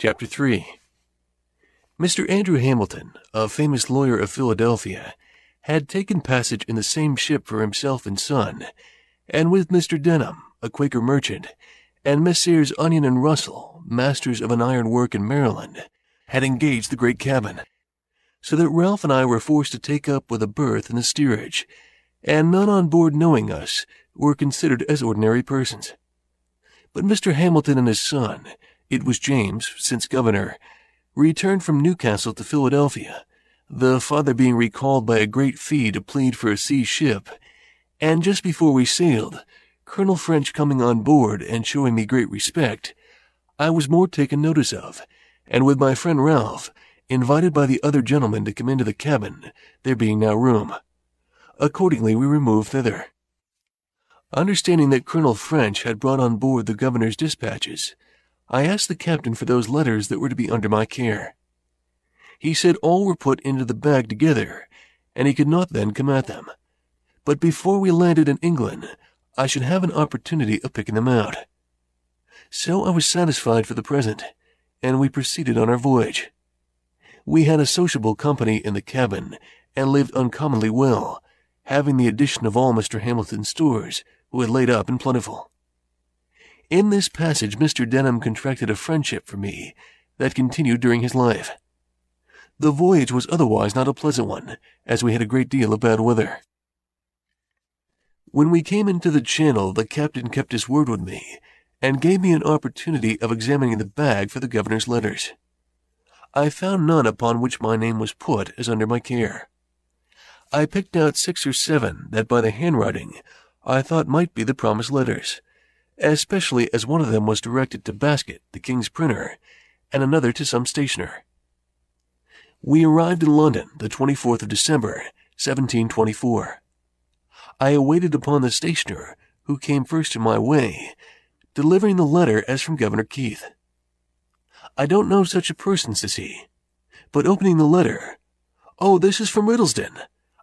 Chapter 3 Mr. Andrew Hamilton, a famous lawyer of Philadelphia, had taken passage in the same ship for himself and son, and with Mr. Denham, a Quaker merchant, and Messrs. Onion and Russell, masters of an iron work in Maryland, had engaged the great cabin, so that Ralph and I were forced to take up with a berth in the steerage, and none on board knowing us were considered as ordinary persons. But Mr. Hamilton and his son, it was James, since governor, returned from Newcastle to Philadelphia, the father being recalled by a great fee to plead for a sea ship, and just before we sailed, Colonel French coming on board and showing me great respect, I was more taken notice of, and with my friend Ralph, invited by the other gentlemen to come into the cabin, there being now room. Accordingly, we removed thither. Understanding that Colonel French had brought on board the governor's dispatches, I asked the captain for those letters that were to be under my care. He said all were put into the bag together, and he could not then come at them. But before we landed in England, I should have an opportunity of picking them out. So I was satisfied for the present, and we proceeded on our voyage. We had a sociable company in the cabin, and lived uncommonly well, having the addition of all Mr. Hamilton's stores, who had laid up in plentiful. In this passage, Mr. Denham contracted a friendship for me that continued during his life. The voyage was otherwise not a pleasant one, as we had a great deal of bad weather. When we came into the channel, the captain kept his word with me, and gave me an opportunity of examining the bag for the governor's letters. I found none upon which my name was put as under my care. I picked out six or seven that by the handwriting I thought might be the promised letters, especially as one of them was directed to Basket, the king's printer, and another to some stationer. We arrived in London the 24th of December, 1724. I awaited upon the stationer, who came first in my way, delivering the letter as from Governor Keith. I don't know such a person, says he, but opening the letter, Oh, this is from Riddlesden.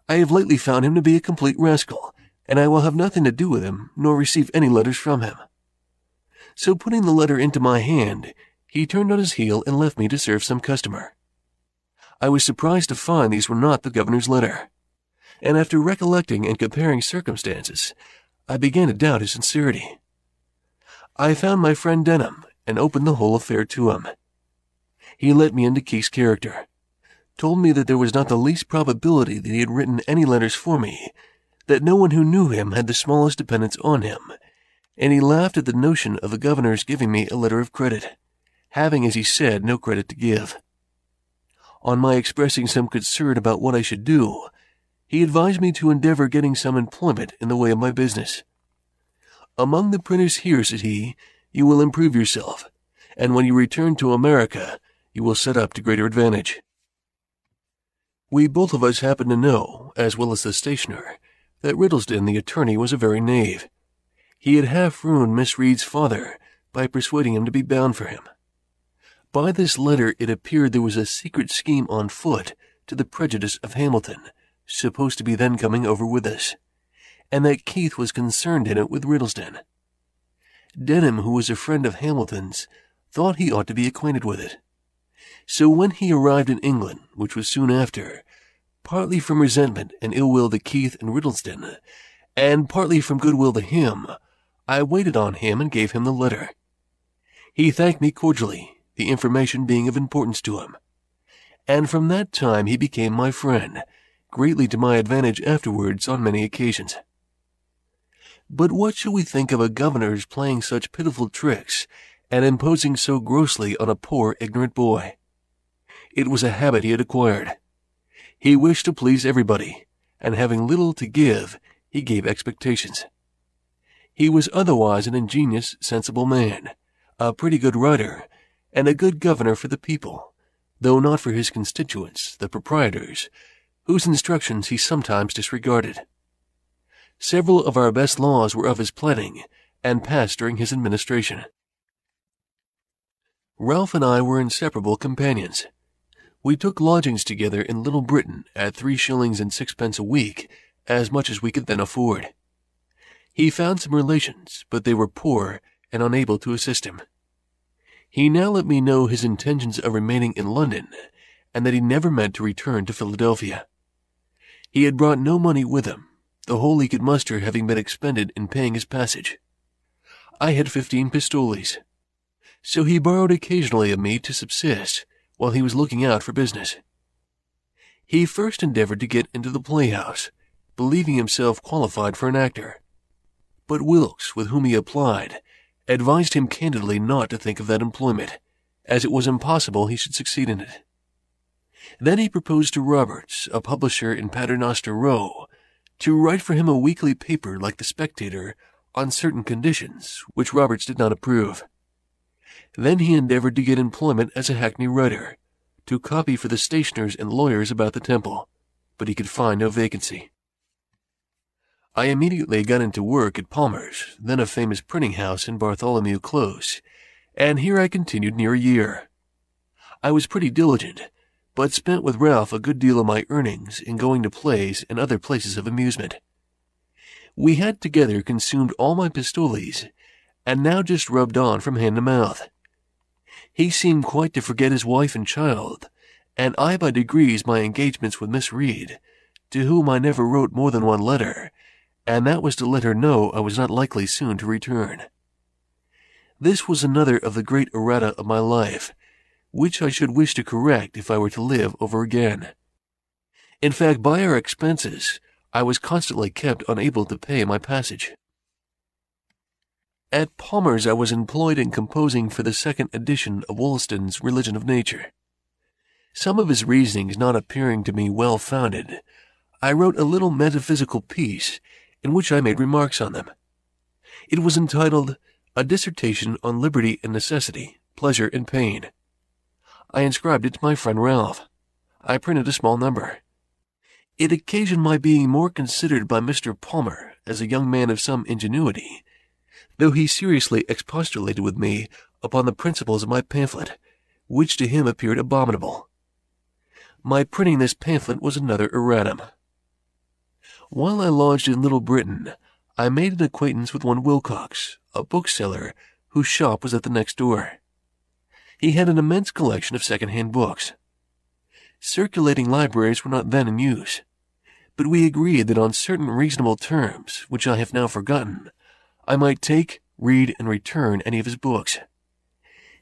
I have lately found him to be a complete rascal, and I will have nothing to do with him, nor receive any letters from him. So putting the letter into my hand, he turned on his heel and left me to serve some customer. I was surprised to find these were not the governor's letter, and after recollecting and comparing circumstances, I began to doubt his sincerity. I found my friend Denham and opened the whole affair to him. He let me into Keith's character, told me that there was not the least probability that he had written any letters for me, that no one who knew him had the smallest dependence on him, and he laughed at the notion of the governor's giving me a letter of credit, having, as he said, no credit to give. On my expressing some concern about what I should do, he advised me to endeavor getting some employment in the way of my business. Among the printers here, said he, you will improve yourself, and when you return to America, you will set up to greater advantage. We both of us happened to know, as well as the stationer, that Riddlesden the attorney was a very knave. He had half ruined Miss Read's father by persuading him to be bound for him. By this letter it appeared there was a secret scheme on foot to the prejudice of Hamilton, supposed to be then coming over with us, and that Keith was concerned in it with Riddlesden. Denham, who was a friend of Hamilton's, thought he ought to be acquainted with it. So when he arrived in England, which was soon after, partly from resentment and ill will to Keith and Riddlesden, and partly from goodwill to him, I waited on him and gave him the letter. He thanked me cordially, the information being of importance to him. And from that time he became my friend, greatly to my advantage afterwards on many occasions. But what shall we think of a governor's playing such pitiful tricks and imposing so grossly on a poor ignorant boy? It was a habit he had acquired he wished to please everybody, and having little to give, he gave expectations. He was otherwise an ingenious, sensible man, a pretty good writer, and a good governor for the people, though not for his constituents, the proprietors, whose instructions he sometimes disregarded. Several of our best laws were of his planning, and passed during his administration. Ralph and I were inseparable companions. We took lodgings together in Little Britain at three shillings and sixpence a week, as much as we could then afford. He found some relations, but they were poor and unable to assist him. He now let me know his intentions of remaining in London, and that he never meant to return to Philadelphia. He had brought no money with him, the whole he could muster having been expended in paying his passage. I had fifteen pistoles, so he borrowed occasionally of me to subsist while he was looking out for business. He first endeavored to get into the playhouse, believing himself qualified for an actor. But Wilkes, with whom he applied, advised him candidly not to think of that employment, as it was impossible he should succeed in it. Then he proposed to Roberts, a publisher in Paternoster Row, to write for him a weekly paper like The Spectator on certain conditions, which Roberts did not approve. Then he endeavored to get employment as a hackney writer, to copy for the stationers and lawyers about the temple, but he could find no vacancy. I immediately got into work at Palmer's, then a famous printing house in Bartholomew Close, and here I continued near a year. I was pretty diligent, but spent with Ralph a good deal of my earnings in going to plays and other places of amusement. We had together consumed all my pistoles, and now just rubbed on from hand to mouth. He seemed quite to forget his wife and child, and I by degrees my engagements with Miss Read, to whom I never wrote more than one letter, and that was to let her know I was not likely soon to return. This was another of the great errata of my life, which I should wish to correct if I were to live over again. In fact, by our expenses, I was constantly kept unable to pay my passage. At Palmer's I was employed in composing for the second edition of Wollaston's Religion of Nature. Some of his reasonings not appearing to me well founded, I wrote a little metaphysical piece in which I made remarks on them. It was entitled A Dissertation on Liberty and Necessity, Pleasure and Pain. I inscribed it to my friend Ralph. I printed a small number. It occasioned my being more considered by Mr. Palmer as a young man of some ingenuity, though he seriously expostulated with me upon the principles of my pamphlet, which to him appeared abominable. My printing this pamphlet was another erratum. While I lodged in Little Britain, I made an acquaintance with one Wilcox, a bookseller whose shop was at the next door. He had an immense collection of second-hand books. Circulating libraries were not then in use, but we agreed that on certain reasonable terms, which I have now forgotten, I might take, read, and return any of his books.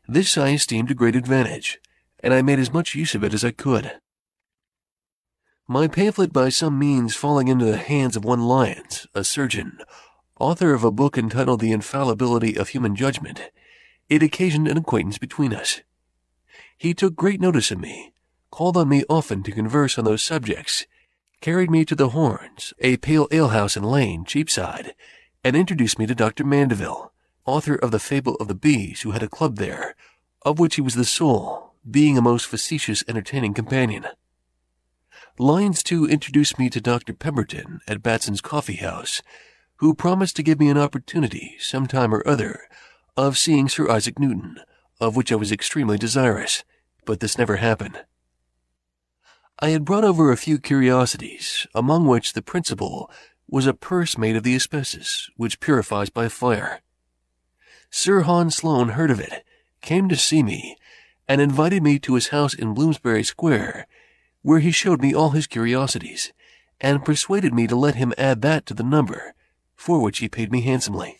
This I esteemed a great advantage, and I made as much use of it as I could. My pamphlet by some means falling into the hands of one Lyons, a surgeon, author of a book entitled The Infallibility of Human Judgment, it occasioned an acquaintance between us. He took great notice of me, called on me often to converse on those subjects, carried me to the Horns, a pale alehouse in Lane, Cheapside, and introduced me to Dr. Mandeville, author of the Fable of the Bees, who had a club there, of which he was the soul, being a most facetious, entertaining companion. Lyons, too, introduced me to Dr. Pemberton at Batson's Coffee House, who promised to give me an opportunity, some time or other, of seeing Sir Isaac Newton, of which I was extremely desirous, but this never happened. I had brought over a few curiosities, among which the principal was a purse made of the asbestos, which purifies by fire. Sir Hans Sloane heard of it, came to see me, and invited me to his house in Bloomsbury Square where he showed me all his curiosities, and persuaded me to let him add that to the number, for which he paid me handsomely.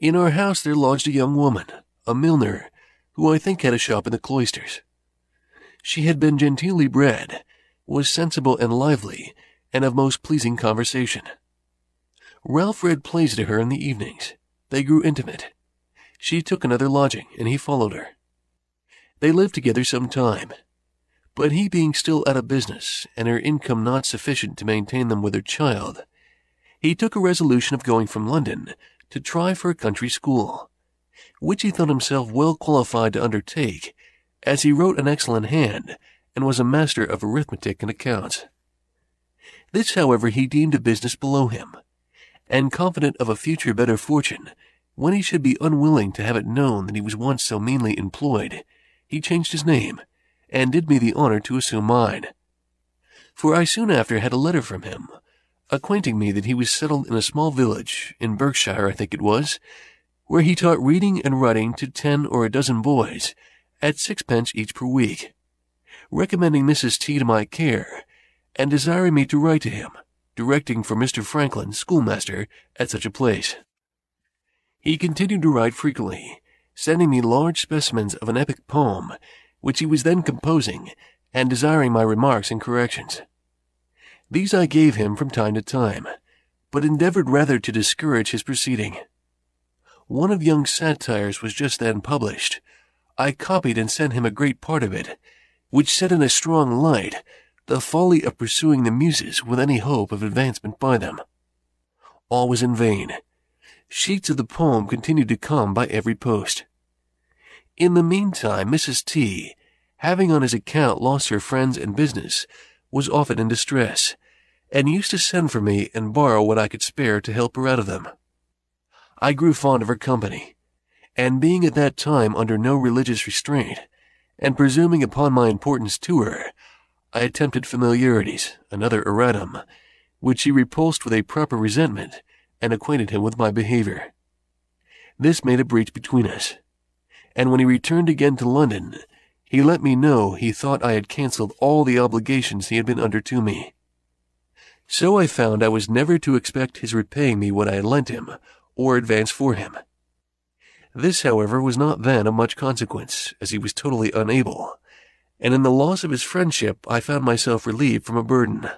In our house there lodged a young woman, a milliner, who I think had a shop in the cloisters. She had been genteelly bred, was sensible and lively, and of most pleasing conversation. Ralph read plays to her in the evenings. They grew intimate. She took another lodging, and he followed her. They lived together some time, but he being still out of business and her income not sufficient to maintain them with her child, he took a resolution of going from London to try for a country school, which he thought himself well qualified to undertake, as he wrote an excellent hand and was a master of arithmetic and accounts. This, however, he deemed a business below him, and confident of a future better fortune, when he should be unwilling to have it known that he was once so meanly employed, he changed his name and did me the honor to assume mine. For I soon after had a letter from him, acquainting me that he was settled in a small village, in Berkshire I think it was, where he taught reading and writing to ten or a dozen boys at sixpence each per week, recommending Mrs. T to my care and desiring me to write to him, directing for Mr. Franklin, schoolmaster, at such a place. He continued to write frequently, sending me large specimens of an epic poem, which he was then composing, and desiring my remarks and corrections. These I gave him from time to time, but endeavored rather to discourage his proceeding. One of Young's satires was just then published. I copied and sent him a great part of it, which set in a strong light the folly of pursuing the muses with any hope of advancement by them. All was in vain. Sheets of the poem continued to come by every post. In the meantime, Mrs. T, having on his account lost her friends and business, was often in distress, and used to send for me and borrow what I could spare to help her out of them. I grew fond of her company, and being at that time under no religious restraint, and presuming upon my importance to her, I attempted familiarities, another erratum, which she repulsed with a proper resentment, and acquainted him with my behavior. This made a breach between us, and when he returned again to London, he let me know he thought I had cancelled all the obligations he had been under to me. So I found I was never to expect his repaying me what I had lent him, or advance for him. This, however, was not then of much consequence, as he was totally unable, and in the loss of his friendship I found myself relieved from a burden.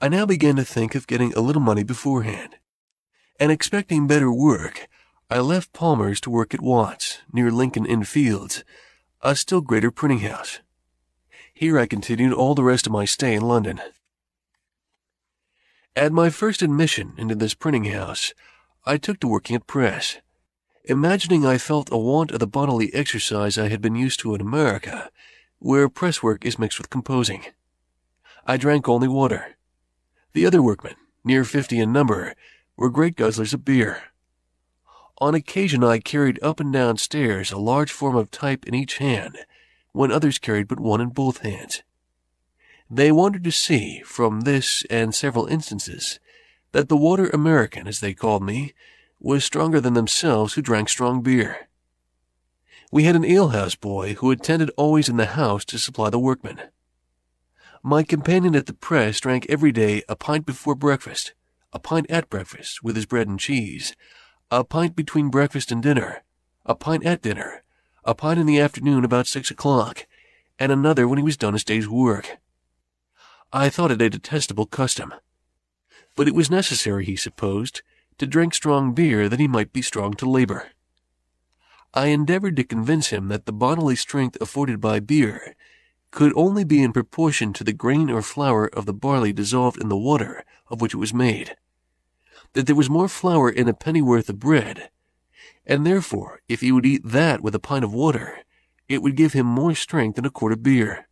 I now began to think of getting a little money beforehand, and expecting better work, I left Palmer's to work at Watts, near Lincoln Inn Fields, a still greater printing house. Here I continued all the rest of my stay in London. At my first admission into this printing house, I took to working at press, imagining I felt a want of the bodily exercise I had been used to in America, where press work is mixed with composing. I drank only water. The other workmen, near fifty in number, were great guzzlers of beer. On occasion I carried up and down stairs a large form of type in each hand, when others carried but one in both hands. They wanted to see, from this and several instances, that the water American, as they called me, was stronger than themselves who drank strong beer. We had an alehouse boy who attended always in the house to supply the workmen. My companion at the press drank every day a pint before breakfast, a pint at breakfast with his bread and cheese, a pint between breakfast and dinner, a pint at dinner, a pint in the afternoon about six o'clock, and another when he was done his day's work. I thought it a detestable custom. But it was necessary, he supposed, to drink strong beer that he might be strong to labor. I endeavored to convince him that the bodily strength afforded by beer could only be in proportion to the grain or flour of the barley dissolved in the water of which it was made. That there was more flour in a pennyworth of bread, and therefore, if he would eat that with a pint of water, it would give him more strength than a quart of beer.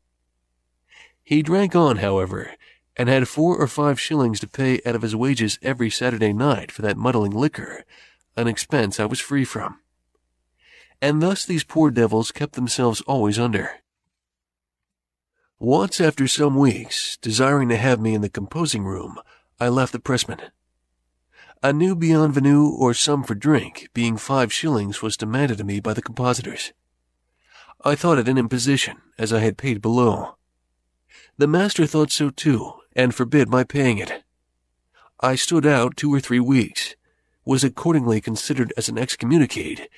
He drank on, however, and had four or five shillings to pay out of his wages every Saturday night for that muddling liquor, an expense I was free from. And thus these poor devils kept themselves always under. Once after some weeks, desiring to have me in the composing room, I left the pressman. A new bienvenue or sum for drink, being five shillings, was demanded of me by the compositors. I thought it an imposition, as I had paid below. The master thought so too, and forbid my paying it. I stood out two or three weeks, was accordingly considered as an excommunicate,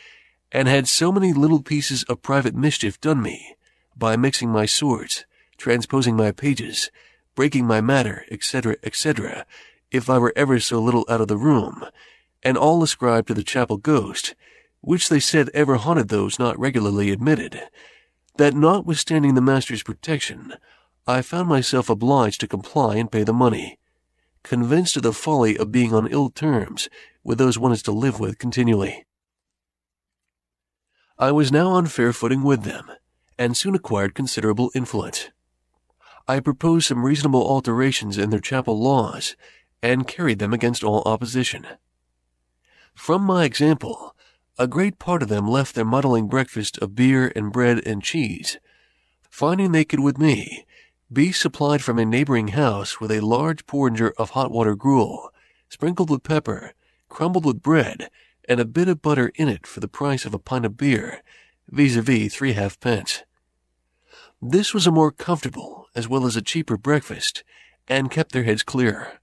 and had so many little pieces of private mischief done me, by mixing my sorts, transposing my pages, breaking my matter, etc., etc., if I were ever so little out of the room, and all ascribed to the chapel ghost, which they said ever haunted those not regularly admitted, that notwithstanding the master's protection, I found myself obliged to comply and pay the money, convinced of the folly of being on ill terms with those one is to live with continually. I was now on fair footing with them, and soon acquired considerable influence. I proposed some reasonable alterations in their chapel laws, and carried them against all opposition. From my example, a great part of them left their muddling breakfast of beer and bread and cheese, finding they could with me be supplied from a neighboring house with a large porringer of hot water gruel, sprinkled with pepper, crumbled with bread, and a bit of butter in it for the price of a pint of beer, vis-a-vis three halfpence. This was a more comfortable as well as a cheaper breakfast, and kept their heads clear.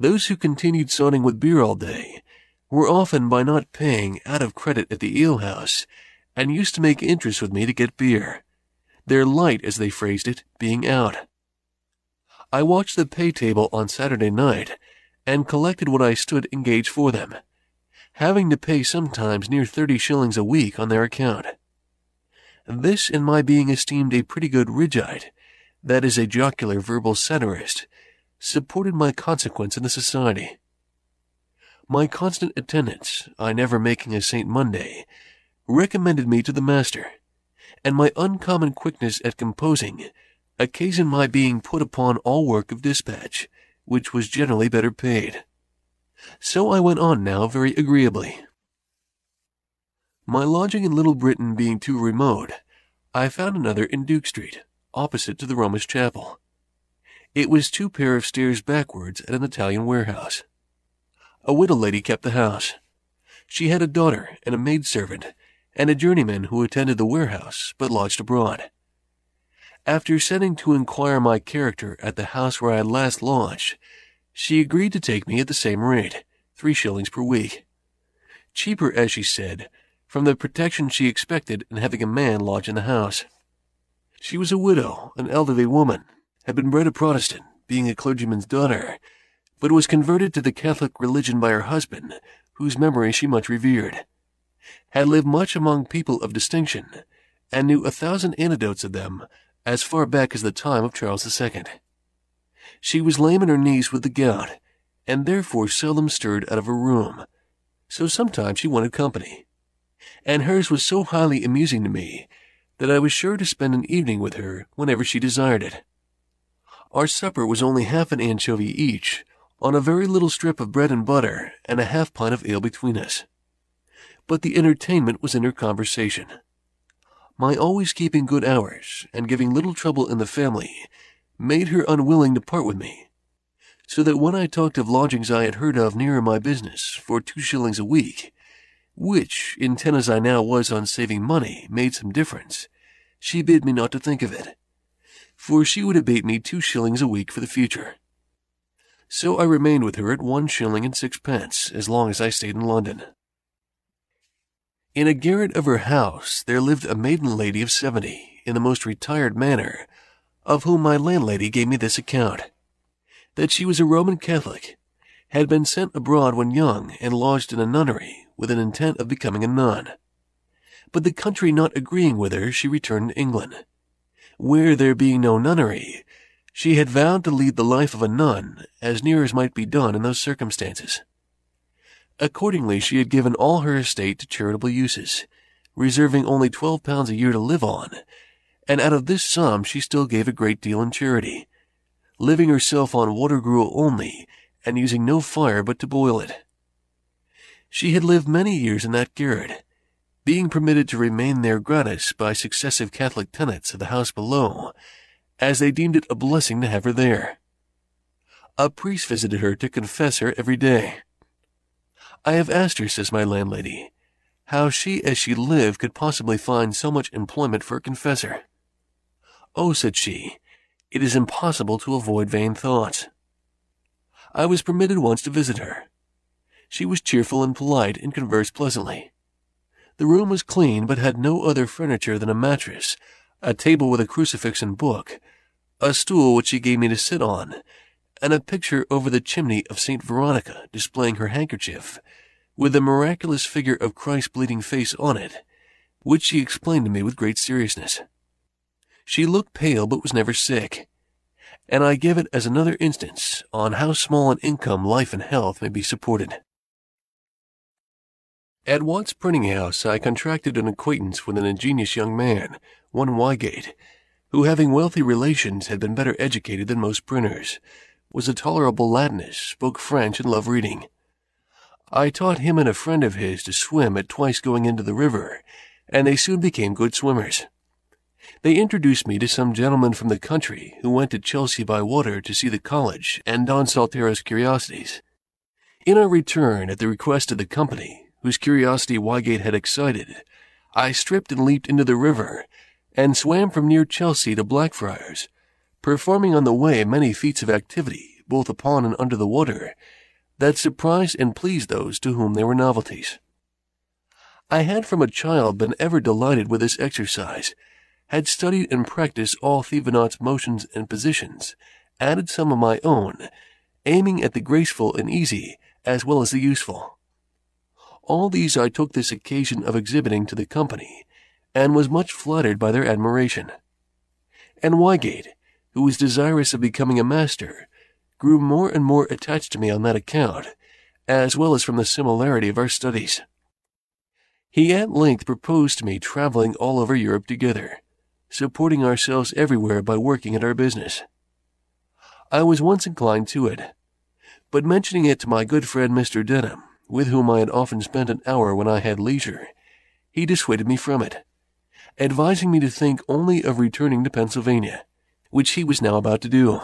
Those who continued sawing with beer all day were often by not paying out of credit at the alehouse, and used to make interest with me to get beer, their light, as they phrased it, being out. I watched the pay table on Saturday night, and collected what I stood engaged for them, having to pay sometimes near thirty shillings a week on their account. This in my being esteemed a pretty good Ridgeite, that is a jocular verbal satirist, supported my consequence in the society. My constant attendance, I never making a St. Monday, recommended me to the master, and my uncommon quickness at composing occasioned my being put upon all work of dispatch, which was generally better paid. So I went on now very agreeably. My lodging in Little Britain being too remote, I found another in Duke Street, opposite to the Romish Chapel. It was two pair of stairs backwards at an Italian warehouse. A widow lady kept the house. She had a daughter and a maidservant, and a journeyman who attended the warehouse but lodged abroad. After sending to inquire my character at the house where I had last lodged, she agreed to take me at the same rate, three shillings per week. Cheaper, as she said, from the protection she expected in having a man lodge in the house. She was a widow, an elderly woman, had been bred a Protestant, being a clergyman's daughter, but was converted to the Catholic religion by her husband, whose memory she much revered, had lived much among people of distinction, and knew a thousand anecdotes of them as far back as the time of Charles II. She was lame in her knees with the gout, and therefore seldom stirred out of her room, so sometimes she wanted company and hers was so highly amusing to me that I was sure to spend an evening with her whenever she desired it. Our supper was only half an anchovy each, on a very little strip of bread and butter, and a half pint of ale between us. But the entertainment was in her conversation. My always keeping good hours, and giving little trouble in the family, made her unwilling to part with me, so that when I talked of lodgings I had heard of nearer my business for two shillings a week, which, intent as I now was on saving money, made some difference, she bid me not to think of it, for she would abate me two shillings a week for the future. So I remained with her at one shilling and sixpence as long as I stayed in London. In a garret of her house there lived a maiden lady of seventy, in the most retired manner, of whom my landlady gave me this account, that she was a Roman Catholic, had been sent abroad when young and lodged in a nunnery with an intent of becoming a nun. But the country not agreeing with her, she returned to England, where there being no nunnery, she had vowed to lead the life of a nun as near as might be done in those circumstances. Accordingly, she had given all her estate to charitable uses, reserving only twelve pounds a year to live on, and out of this sum she still gave a great deal in charity, living herself on water gruel only, and using no fire but to boil it. She had lived many years in that garret, being permitted to remain there gratis by successive Catholic tenants of the house below, as they deemed it a blessing to have her there. A priest visited her to confess her every day. I have asked her, says my landlady, how she as she lived could possibly find so much employment for a confessor. Oh, said she, it is impossible to avoid vain thoughts. I was permitted once to visit her. She was cheerful and polite and conversed pleasantly. The room was clean, but had no other furniture than a mattress, a table with a crucifix and book, a stool which she gave me to sit on, and a picture over the chimney of Saint Veronica displaying her handkerchief, with the miraculous figure of Christ's bleeding face on it, which she explained to me with great seriousness. She looked pale but was never sick, and I give it as another instance on how small an income life and health may be supported. At Watts Printing House I contracted an acquaintance with an ingenious young man, one Wygate, who having wealthy relations had been better educated than most printers, was a tolerable Latinist, spoke French and loved reading. I taught him and a friend of his to swim at twice going into the river, and they soon became good swimmers. They introduced me to some gentlemen from the country who went to Chelsea by water to see the college and Don Saltero's curiosities. In our return, at the request of the company, whose curiosity Wygate had excited, I stripped and leaped into the river and swam from near Chelsea to Blackfriars, performing on the way many feats of activity, both upon and under the water, that surprised and pleased those to whom they were novelties. I had from a child been ever delighted with this exercise, had studied and practiced all Thevenot's motions and positions, added some of my own, aiming at the graceful and easy as well as the useful. All these I took this occasion of exhibiting to the company, and was much flattered by their admiration. And Wygate, who was desirous of becoming a master, grew more and more attached to me on that account, as well as from the similarity of our studies. He at length proposed to me traveling all over Europe together, supporting ourselves everywhere by working at our business. I was once inclined to it, but mentioning it to my good friend Mr. Denham, with whom I had often spent an hour when I had leisure, he dissuaded me from it, advising me to think only of returning to Pennsylvania, which he was now about to do.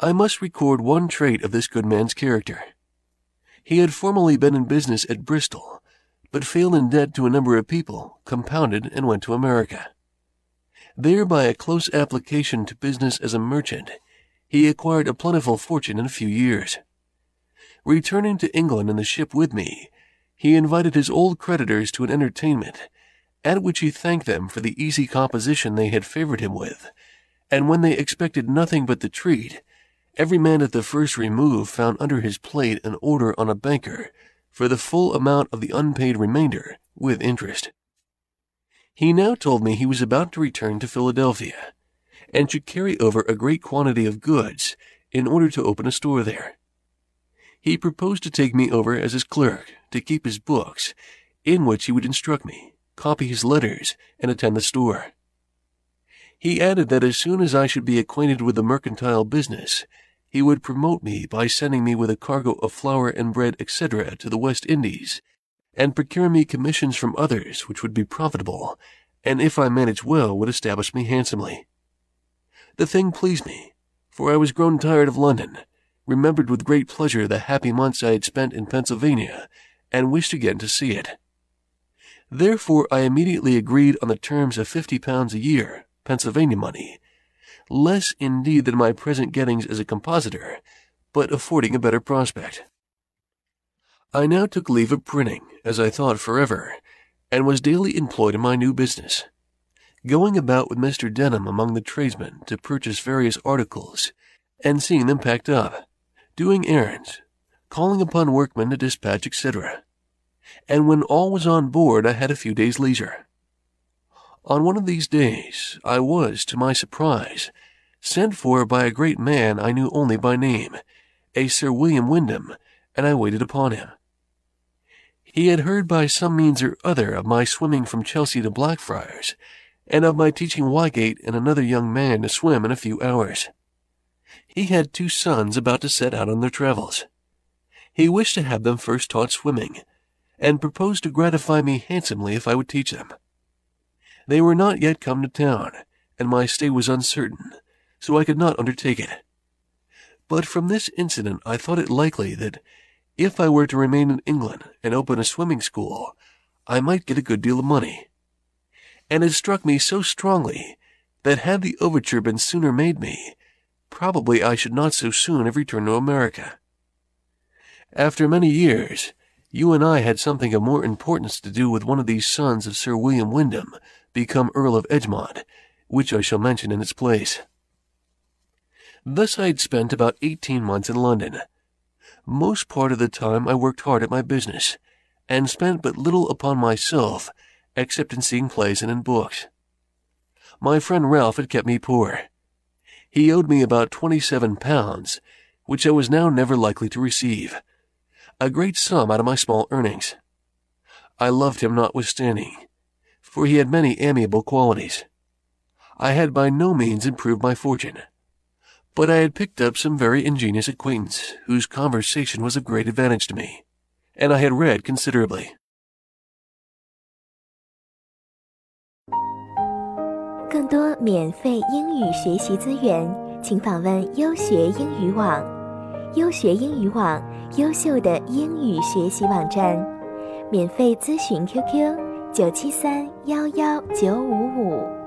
I must record one trait of this good man's character. He had formerly been in business at Bristol, but failed in debt to a number of people, compounded, and went to America. There, by a close application to business as a merchant, he acquired a plentiful fortune in a few years. Returning to England in the ship with me, he invited his old creditors to an entertainment, at which he thanked them for the easy composition they had favored him with, and when they expected nothing but the treat, every man at the first remove found under his plate an order on a banker for the full amount of the unpaid remainder, with interest. He now told me he was about to return to Philadelphia, and should carry over a great quantity of goods in order to open a store there. He proposed to take me over as his clerk to keep his books, in which he would instruct me, copy his letters, and attend the store. He added that as soon as I should be acquainted with the mercantile business, he would promote me by sending me with a cargo of flour and bread, etc., to the West Indies, and procure me commissions from others which would be profitable, and if I managed well would establish me handsomely. The thing pleased me, for I was grown tired of London, remembered with great pleasure the happy months I had spent in Pennsylvania, and wished again to see it. Therefore I immediately agreed on the terms of fifty pounds a year, Pennsylvania money, less indeed than my present gettings as a compositor, but affording a better prospect. I now took leave of printing, as I thought forever, and was daily employed in my new business going about with Mr. Denham among the tradesmen to purchase various articles, and seeing them packed up, doing errands, calling upon workmen to dispatch, etc. And when all was on board, I had a few days' leisure. On one of these days, I was, to my surprise, sent for by a great man I knew only by name, a Sir William Wyndham, and I waited upon him. He had heard by some means or other of my swimming from Chelsea to Blackfriars, and of my teaching Wygate and another young man to swim in a few hours. He had two sons about to set out on their travels. He wished to have them first taught swimming, and proposed to gratify me handsomely if I would teach them. They were not yet come to town, and my stay was uncertain, so I could not undertake it. But from this incident I thought it likely that if I were to remain in England and open a swimming school, I might get a good deal of money and it struck me so strongly that had the overture been sooner made me, probably I should not so soon have returned to America. After many years, you and I had something of more importance to do with one of these sons of Sir William Wyndham, become Earl of Egremont, which I shall mention in its place. Thus I had spent about eighteen months in London. Most part of the time I worked hard at my business, and spent but little upon myself except in seeing plays and in books. My friend Ralph had kept me poor. He owed me about twenty-seven pounds, which I was now never likely to receive, a great sum out of my small earnings. I loved him notwithstanding, for he had many amiable qualities. I had by no means improved my fortune, but I had picked up some very ingenious acquaintance whose conversation was of great advantage to me, and I had read considerably. 更多免费英语学习资源，请访问优学英语网。优学英语网，优秀的英语学习网站，免费咨询 QQ：九七三幺幺九五五。